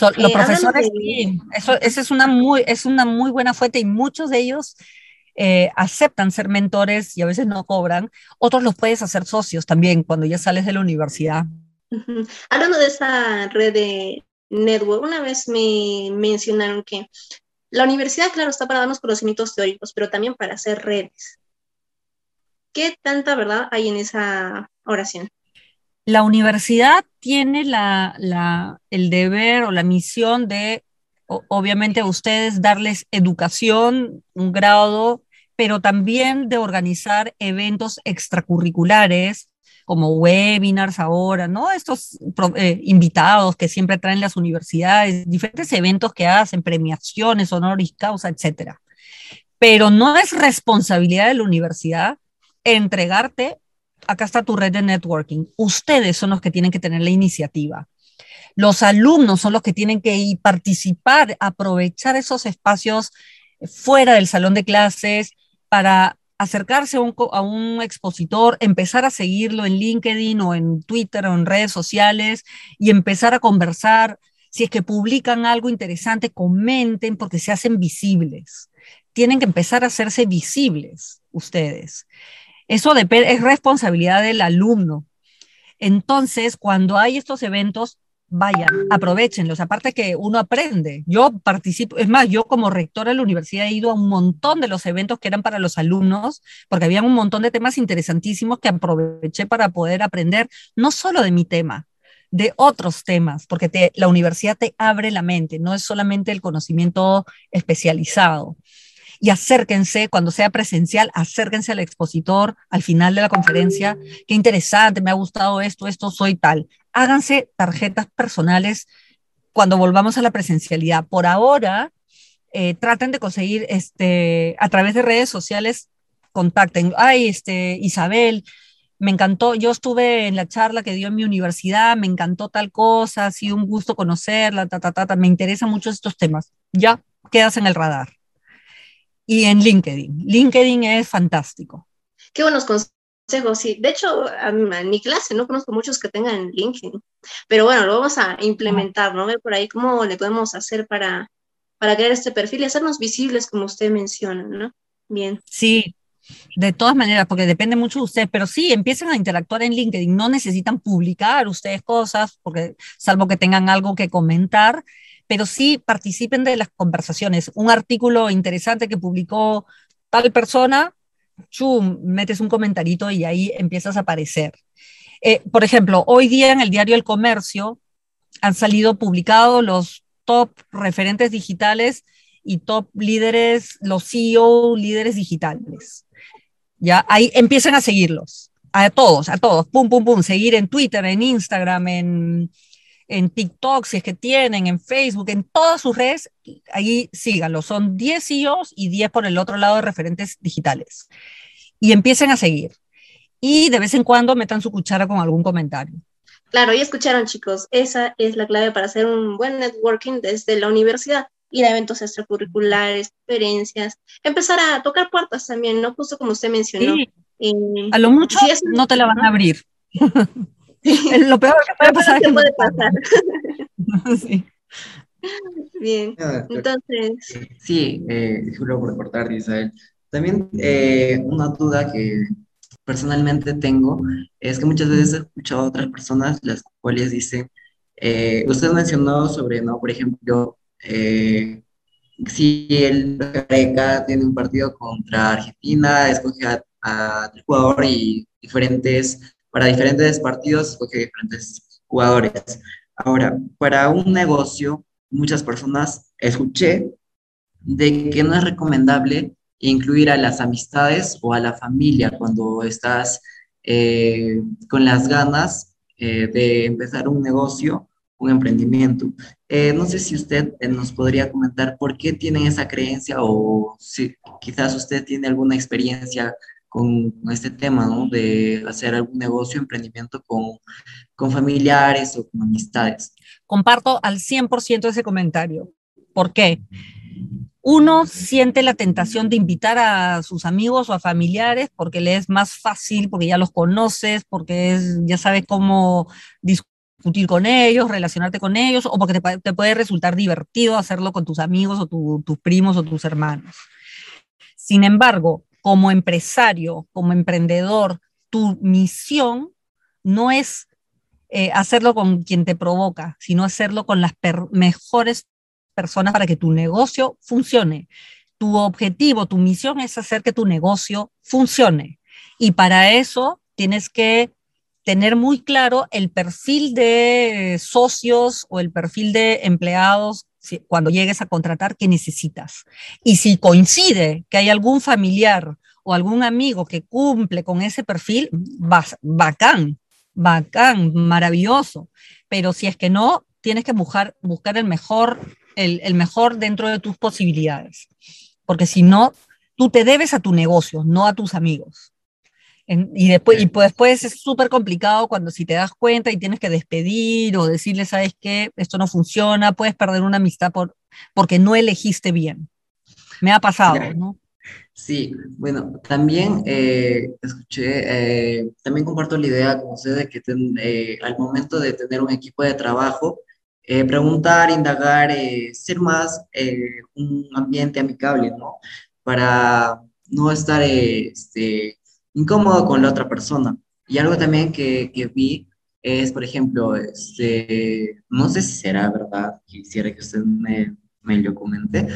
B: Los
C: eh, profesores, sí, eso, es una, muy, es una muy buena fuente y muchos de ellos eh, aceptan ser mentores y a veces no cobran. Otros los puedes hacer socios también cuando ya sales de la universidad.
B: Hablando de esa red de network, una vez me mencionaron que la universidad, claro, está para darnos conocimientos teóricos, pero también para hacer redes. ¿Qué tanta verdad hay en esa oración?
C: La universidad tiene la, el deber o la misión de, obviamente, a ustedes darles educación, un grado, pero también de organizar eventos extracurriculares como webinars ahora, ¿no? Estos eh, invitados que siempre traen las universidades, diferentes eventos que hacen, premiaciones, honoris causa, etcétera. Pero no es responsabilidad de la universidad entregarte, acá está tu red de networking. Ustedes son los que tienen que tener la iniciativa. Los alumnos son los que tienen que participar, aprovechar esos espacios fuera del salón de clases para acercarse a un, expositor, empezar a seguirlo en LinkedIn o en Twitter o en redes sociales y empezar a conversar. Si es que publican algo interesante, comenten porque se hacen visibles. Tienen que empezar a hacerse visibles ustedes. Eso es responsabilidad del alumno. Entonces, cuando hay estos eventos, vayan, aprovechenlos. Aparte que uno aprende. Yo participo, es más, yo como rectora de la universidad he ido a un montón de los eventos que eran para los alumnos, porque había un montón de temas interesantísimos que aproveché para poder aprender, no solo de mi tema, de otros temas, porque la universidad te abre la mente, no es solamente el conocimiento especializado y acérquense, cuando sea presencial, acérquense al expositor al final de la conferencia. Qué interesante, me ha gustado esto, esto, soy tal. Háganse tarjetas personales cuando volvamos a la presencialidad. Por ahora, eh, traten de conseguir este, a través de redes sociales, contacten. Ay, este, Isabel, me encantó, yo estuve en la charla que dio en mi universidad, me encantó tal cosa, ha sido un gusto conocerla, ta, ta, ta, ta, me interesan mucho estos temas. Ya quedas en el radar y en LinkedIn. LinkedIn es fantástico.
B: Qué buenos consejos. Sí, de hecho, en mi clase no conozco muchos que tengan LinkedIn, pero bueno, lo vamos a implementar, ¿no? Ver por ahí cómo le podemos hacer para, para crear este perfil y hacernos visibles, como usted menciona, ¿no? Bien.
C: Sí, de todas maneras, porque depende mucho de ustedes, pero sí, empiecen a interactuar en LinkedIn, no necesitan publicar ustedes cosas, porque salvo que tengan algo que comentar, pero sí participen de las conversaciones. Un artículo interesante que publicó tal persona, chum, metes un comentarito y ahí empiezas a aparecer. Eh, por ejemplo, hoy día en el diario El Comercio han salido publicados los top referentes digitales y top líderes, los CEO líderes digitales. Ya ahí empiezan a seguirlos, a todos, a todos, pum, pum, pum, seguir en Twitter, en Instagram, en, en TikTok, si es que tienen, en Facebook, en todas sus redes, ahí síganlo. Son 10 CEOs y 10 por el otro lado de referentes digitales. Y empiecen a seguir. Y de vez en cuando metan su cuchara con algún comentario.
B: Claro, ya escucharon chicos, esa es la clave para hacer un buen networking desde la universidad ir a eventos extracurriculares, conferencias, empezar a tocar puertas también, ¿no? Justo como usted mencionó.
C: Eh, a lo mucho no te la van a abrir. lo peor que puede pasar.
B: Que puede pasar. sí. Bien, entonces.
A: Sí, eh, disculpo por cortar, Isabel. También eh, una duda que personalmente tengo es que muchas veces he escuchado a otras personas las cuales dicen, eh, usted mencionó sobre, ¿no? Por ejemplo, eh, si el Gareca tiene un partido contra Argentina, escoge a, a jugador y diferentes, para diferentes partidos, escoge diferentes jugadores. Ahora, para un negocio, muchas personas escuché de que no es recomendable incluir a las amistades o a la familia cuando estás eh, con las ganas eh, de empezar un negocio un emprendimiento. Eh, no sé si usted eh, nos podría comentar por qué tienen esa creencia o si quizás usted tiene alguna experiencia con, este tema, ¿no? De hacer algún negocio, emprendimiento con, con familiares o con amistades.
C: Comparto al 100% ese comentario. ¿Por qué? Uno siente la tentación de invitar a sus amigos o a familiares porque le es más fácil, porque ya los conoces, porque es, ya sabes cómo discutir con ellos, relacionarte con ellos, o porque te, puede resultar divertido hacerlo con tus amigos o tus primos o tus hermanos. Sin embargo, como empresario, como emprendedor, tu misión no es eh, hacerlo con quien te provoca, sino hacerlo con las mejores personas para que tu negocio funcione. Tu objetivo, tu misión es hacer que tu negocio funcione. Y para eso tienes que tener muy claro el perfil de socios o el perfil de empleados cuando llegues a contratar que necesitas. Y si coincide que hay algún familiar o algún amigo que cumple con ese perfil, bacán, bacán, maravilloso. Pero si es que no, tienes que buscar, buscar el, mejor, el, el mejor dentro de tus posibilidades. Porque si no, tú te debes a tu negocio, no a tus amigos y después, y pues después es súper complicado cuando si te das cuenta y tienes que despedir o decirle, sabes qué, esto no funciona, puedes perder una amistad por, porque no elegiste bien. Me ha pasado, ¿no?
A: Sí, bueno, también eh, escuché, eh, también comparto la idea con usted de que eh, al momento de tener un equipo de trabajo, preguntar, indagar, ser más un ambiente amigable, ¿no? Para no estar este, incómodo con la otra persona. Y algo también que, que vi es, por ejemplo, este, no sé si será verdad, quisiera que usted me, me lo comente,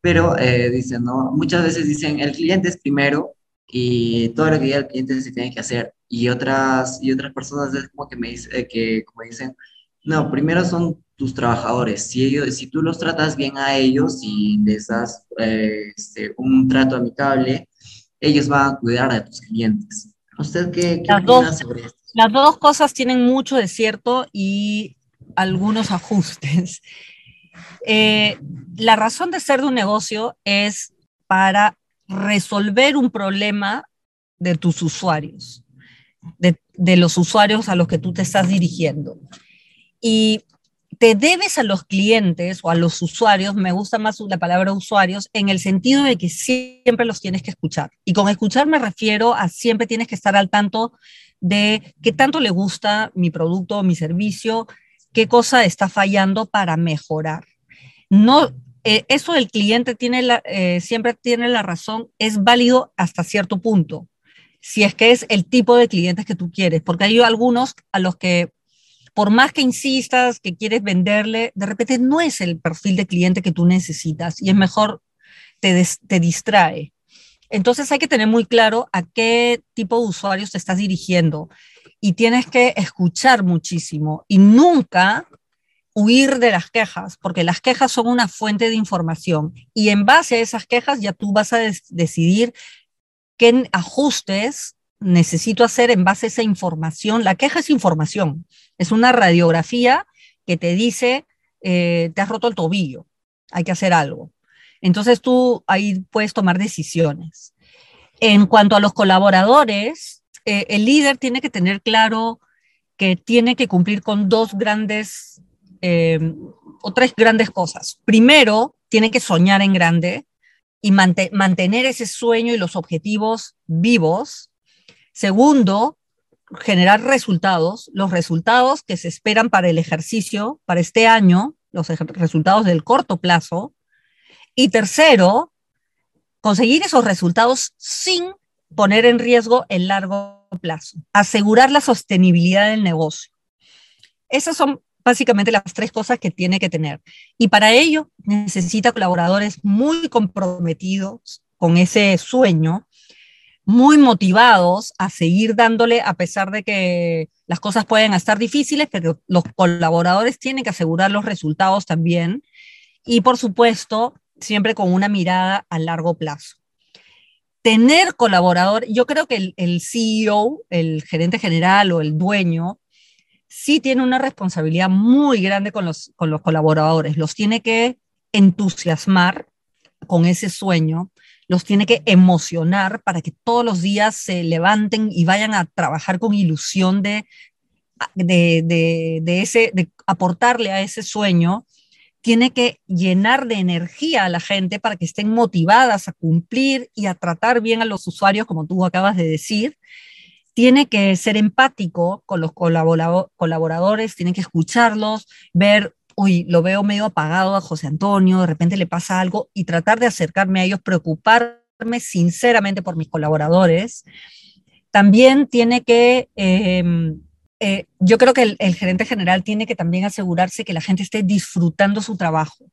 A: pero eh, dicen, ¿no? Muchas veces dicen, el cliente es primero y todo lo que diga el cliente se tiene que hacer. Y otras, y otras personas es como que me dicen, eh, que como dicen, no, primero son tus trabajadores. Si, ellos, si tú los tratas bien a ellos y les das eh, este, un trato amigable, ellos van a cuidar de tus clientes. ¿Usted qué, qué opina sobre esto?
C: Las dos cosas tienen mucho de cierto y algunos ajustes. Eh, la razón de ser de un negocio es para resolver un problema de tus usuarios, de, de, los usuarios a los que tú te estás dirigiendo. Y te debes a los clientes o a los usuarios, me gusta más la palabra usuarios, en el sentido de que siempre los tienes que escuchar. Y con escuchar me refiero a siempre tienes que estar al tanto de qué tanto le gusta mi producto o mi servicio, qué cosa está fallando para mejorar. No, eh, eso del cliente tiene la, eh, siempre tiene la razón, es válido hasta cierto punto, si es que es el tipo de clientes que tú quieres, porque hay algunos a los que por más que insistas que quieres venderle, de repente no es el perfil de cliente que tú necesitas y es mejor te, te distrae. Entonces hay que tener muy claro a qué tipo de usuarios te estás dirigiendo y tienes que escuchar muchísimo y nunca huir de las quejas, porque las quejas son una fuente de información y en base a esas quejas ya tú vas a decidir qué ajustes necesito hacer en base a esa información. La queja es información, es una radiografía que te dice, eh, te has roto el tobillo, hay que hacer algo. Entonces tú ahí puedes tomar decisiones. En cuanto a los colaboradores, eh, el líder tiene que tener claro que tiene que cumplir con dos grandes eh, o tres grandes cosas. Primero, tiene que soñar en grande y mantener ese sueño y los objetivos vivos Segundo, generar resultados, los resultados que se esperan para el ejercicio, para este año, los resultados del corto plazo. Y tercero, conseguir esos resultados sin poner en riesgo el largo plazo, asegurar la sostenibilidad del negocio. Esas son básicamente las tres cosas que tiene que tener. Y para ello necesita colaboradores muy comprometidos con ese sueño muy motivados a seguir dándole, a pesar de que las cosas pueden estar difíciles, pero los colaboradores tienen que asegurar los resultados también. Y por supuesto, siempre con una mirada a largo plazo. Tener colaborador, yo creo que el, CEO, el gerente general o el dueño, sí tiene una responsabilidad muy grande con los, con los colaboradores. Los tiene que entusiasmar con ese sueño, los tiene que emocionar para que todos los días se levanten y vayan a trabajar con ilusión de, de, ese, de aportarle a ese sueño, tiene que llenar de energía a la gente para que estén motivadas a cumplir y a tratar bien a los usuarios, como tú acabas de decir. Tiene que ser empático con los colaboradores, tiene que escucharlos, ver uy, lo veo medio apagado a José Antonio, de repente le pasa algo y tratar de acercarme a ellos, preocuparme sinceramente por mis colaboradores. También tiene que, em, eh, yo creo que el, gerente general tiene que también asegurarse que la gente esté disfrutando su trabajo.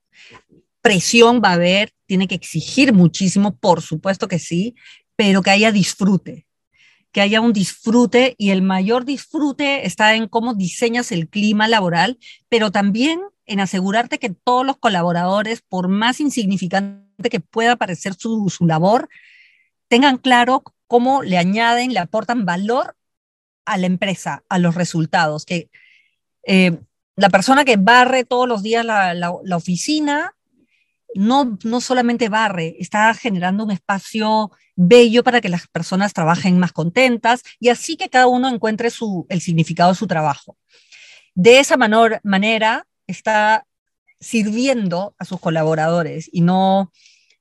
C: Presión va a haber, tiene que exigir muchísimo, por supuesto que sí, pero que haya disfrute, que haya un disfrute y el mayor disfrute está en cómo diseñas el clima laboral, pero también en asegurarte que todos los colaboradores, por más insignificante que pueda parecer su, labor, tengan claro cómo le añaden, le aportan valor a la empresa, a los resultados, que eh, la persona que barre todos los días la, la oficina no, no solamente barre, está generando un espacio bello para que las personas trabajen más contentas y así que cada uno encuentre su, el significado de su trabajo. De esa manera está sirviendo a sus colaboradores y no,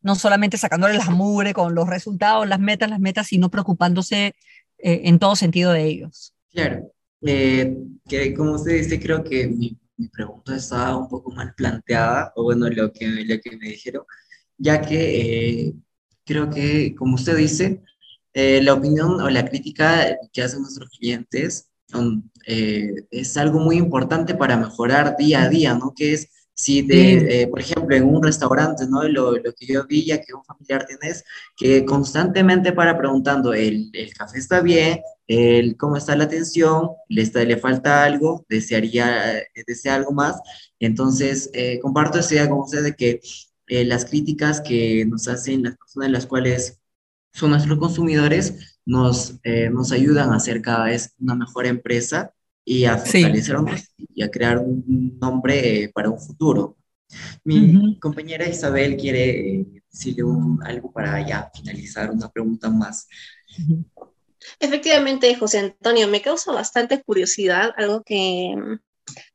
C: no solamente sacándole la mugre con los resultados, las metas, las metas, sino preocupándose eh, en todo sentido de ellos.
A: Claro, eh, que como usted dice, creo que mi mi pregunta estaba un poco mal planteada, o bueno, lo que, lo que me dijeron, ya que eh, creo que, como usted dice, eh, la opinión o la crítica que hacen nuestros clientes eh, es algo muy importante para mejorar día a día, ¿no? Que es si, de, por ejemplo, en un restaurante, ¿no? Lo, lo, que yo vi, ya que un familiar tienes, que constantemente para preguntando, ¿el, el café está bien? el cómo está la atención, le, está, le falta algo, desearía, eh, desea algo más. Entonces, eh, comparto esa idea con usted de que eh, las críticas que nos hacen las personas las cuales son nuestros consumidores nos, nos ayudan a ser cada vez una mejor empresa y a fortalecernos y a crear un nombre para un futuro. Mi compañera Isabel quiere decirle algo para ya finalizar, una pregunta más.
B: Efectivamente, José Antonio, me causa bastante curiosidad, algo que,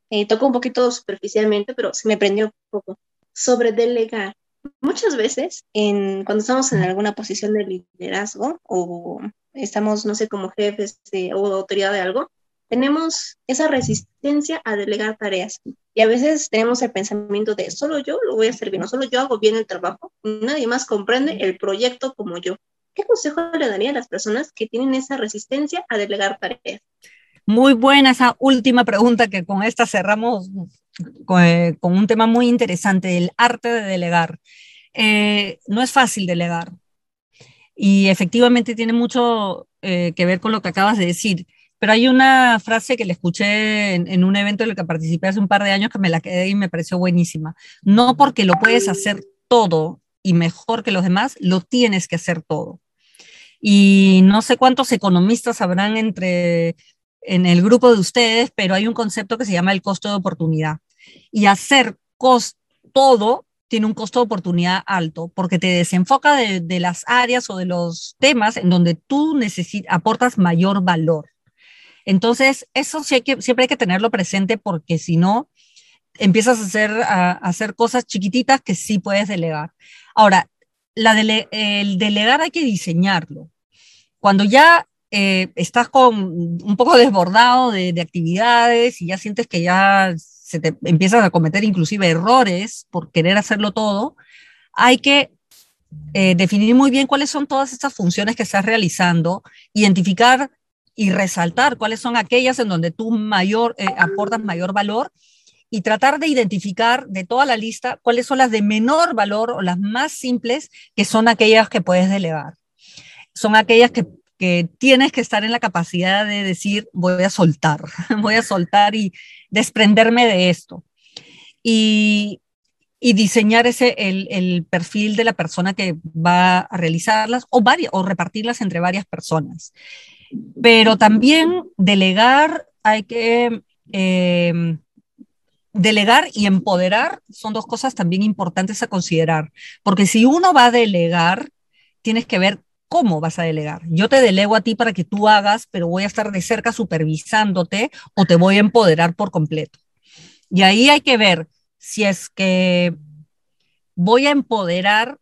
B: eh, tocó un poquito superficialmente, pero se me prendió un poco, sobre delegar. Muchas veces, en, cuando estamos en alguna posición de liderazgo o estamos, no sé, como jefes o autoridad de algo, tenemos esa resistencia a delegar tareas. Y a veces tenemos el pensamiento de solo yo lo voy a hacer bien, no solo yo hago bien el trabajo, nadie más comprende el proyecto como yo. ¿Qué consejo le daría a las personas que tienen esa resistencia a delegar tareas?
C: Muy buena esa última pregunta que con esta cerramos con, eh, un tema muy interesante, el arte de delegar. Eh, no es fácil delegar y efectivamente tiene mucho eh, que ver con lo que acabas de decir. Pero hay una frase que le escuché en, en, un evento en el que participé hace un par de años que me la quedé y me pareció buenísima. No porque lo puedes hacer todo y mejor que los demás, lo tienes que hacer todo. Y no sé cuántos economistas habrán entre en el grupo de ustedes, pero hay un concepto que se llama el costo de oportunidad. Y hacer todo tiene un costo de oportunidad alto, porque te desenfoca de, las áreas o de los temas en donde tú aportas mayor valor. Entonces, eso siempre hay que tenerlo presente porque si no, empiezas a hacer, a, hacer cosas chiquititas que sí puedes delegar. Ahora, la el delegar hay que diseñarlo. Cuando ya eh, estás con un poco desbordado de, actividades y ya sientes que ya se te empiezas a cometer inclusive errores por querer hacerlo todo, hay que eh, definir muy bien cuáles son todas estas funciones que estás realizando, identificar y resaltar cuáles son aquellas en donde tú mayor, eh, aportas mayor valor y tratar de identificar de toda la lista cuáles son las de menor valor o las más simples, que son aquellas que puedes delegar. Son aquellas que tienes que estar en la capacidad de decir, voy a soltar, voy a soltar y desprenderme de esto. Y, y diseñar ese, el, perfil de la persona que va a realizarlas o, varias, o repartirlas entre varias personas. Pero también delegar, hay que... Eh, delegar y empoderar son dos cosas también importantes a considerar, porque si uno va a delegar, tienes que ver cómo vas a delegar. Yo te delego a ti para que tú hagas, pero voy a estar de cerca supervisándote o te voy a empoderar por completo. Y ahí hay que ver si es que voy a empoderar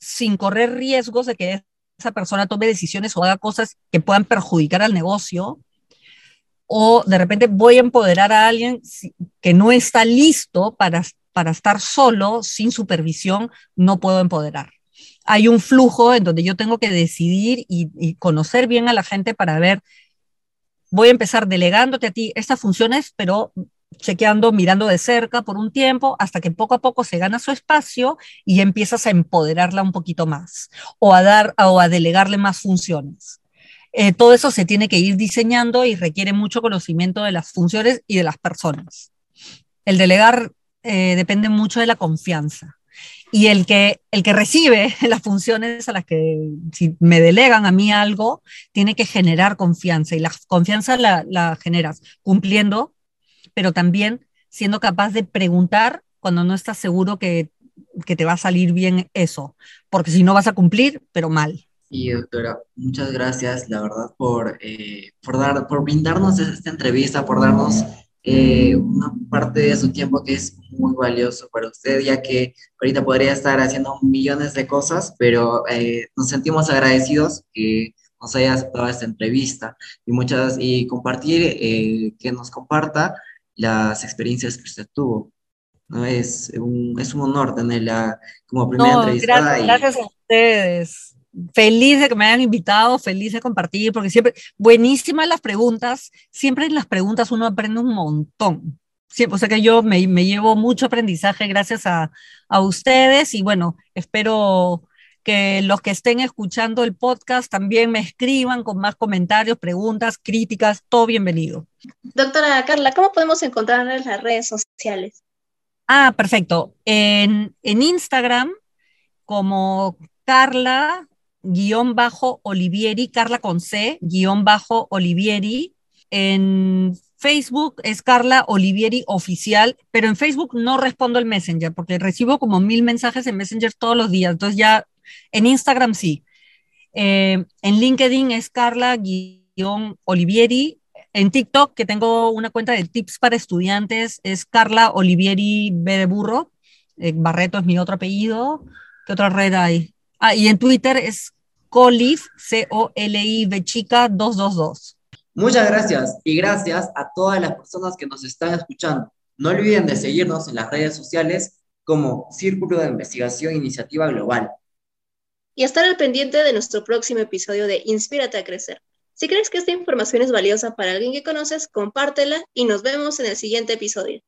C: sin correr riesgos de que esa persona tome decisiones o haga cosas que puedan perjudicar al negocio, o de repente voy a empoderar a alguien que no está listo para, para estar solo, sin supervisión, no puedo empoderar hay un flujo en donde yo tengo que decidir y, conocer bien a la gente para ver, voy a empezar delegándote a ti estas funciones, pero chequeando, mirando de cerca por un tiempo, hasta que poco a poco se gana su espacio y empiezas a empoderarla un poquito más o a dar o a delegarle más funciones. Eh, todo eso se tiene que ir diseñando y requiere mucho conocimiento de las funciones y de las personas. El delegar eh, depende mucho de la confianza y el que, el que recibe las funciones a las que si me delegan a mí algo, tiene que generar confianza y la confianza la, la generas cumpliendo, pero también siendo capaz de preguntar cuando no estás seguro que, que te va a salir bien eso, porque si no vas a cumplir, pero mal.
A: Y doctora, muchas gracias, la verdad, por, eh, por, dar, por brindarnos esta entrevista, por darnos eh, una parte de su tiempo que es muy valioso para usted, ya que ahorita podría estar haciendo millones de cosas, pero eh, nos sentimos agradecidos que nos haya aceptado esta entrevista y muchas y compartir, eh, que nos comparta las experiencias que usted tuvo. ¿no? Es, un, es un honor tenerla como primera entrevistada.
C: gracias a ustedes feliz de que me hayan invitado, feliz de compartir, porque siempre, buenísimas las preguntas, siempre en las preguntas uno aprende un montón. Siempre, o sea que yo me, me llevo mucho aprendizaje gracias a, a, ustedes y bueno, espero que los que estén escuchando el podcast también me escriban con más comentarios, preguntas, críticas, todo bienvenido.
B: Doctora Carla, ¿cómo podemos encontrar en las redes sociales?
C: Ah, perfecto. En, en Instagram, como Carla guion bajo Olivieri, Carla con C, guion bajo Olivieri. En Facebook es Carla Olivieri Oficial, pero en Facebook no respondo el Messenger porque recibo como mil mensajes en Messenger todos los días. Entonces ya en Instagram sí. Eh, en LinkedIn es Carla guion Olivieri. En TikTok, que tengo una cuenta de tips para estudiantes, es Carla Olivieri B de Burro. Eh, Barreto es mi otro apellido. ¿Qué otra red hay? Ah, y en Twitter es Colif, C-O-L-I-V chica 222.
A: Muchas gracias y gracias a todas las personas que nos están escuchando. No olviden de seguirnos en las redes sociales como Círculo de Investigación Iniciativa Global.
B: Y estar al pendiente de nuestro próximo episodio de Inspírate a Crecer. Si crees que esta información es valiosa para alguien que conoces, compártela y nos vemos en el siguiente episodio.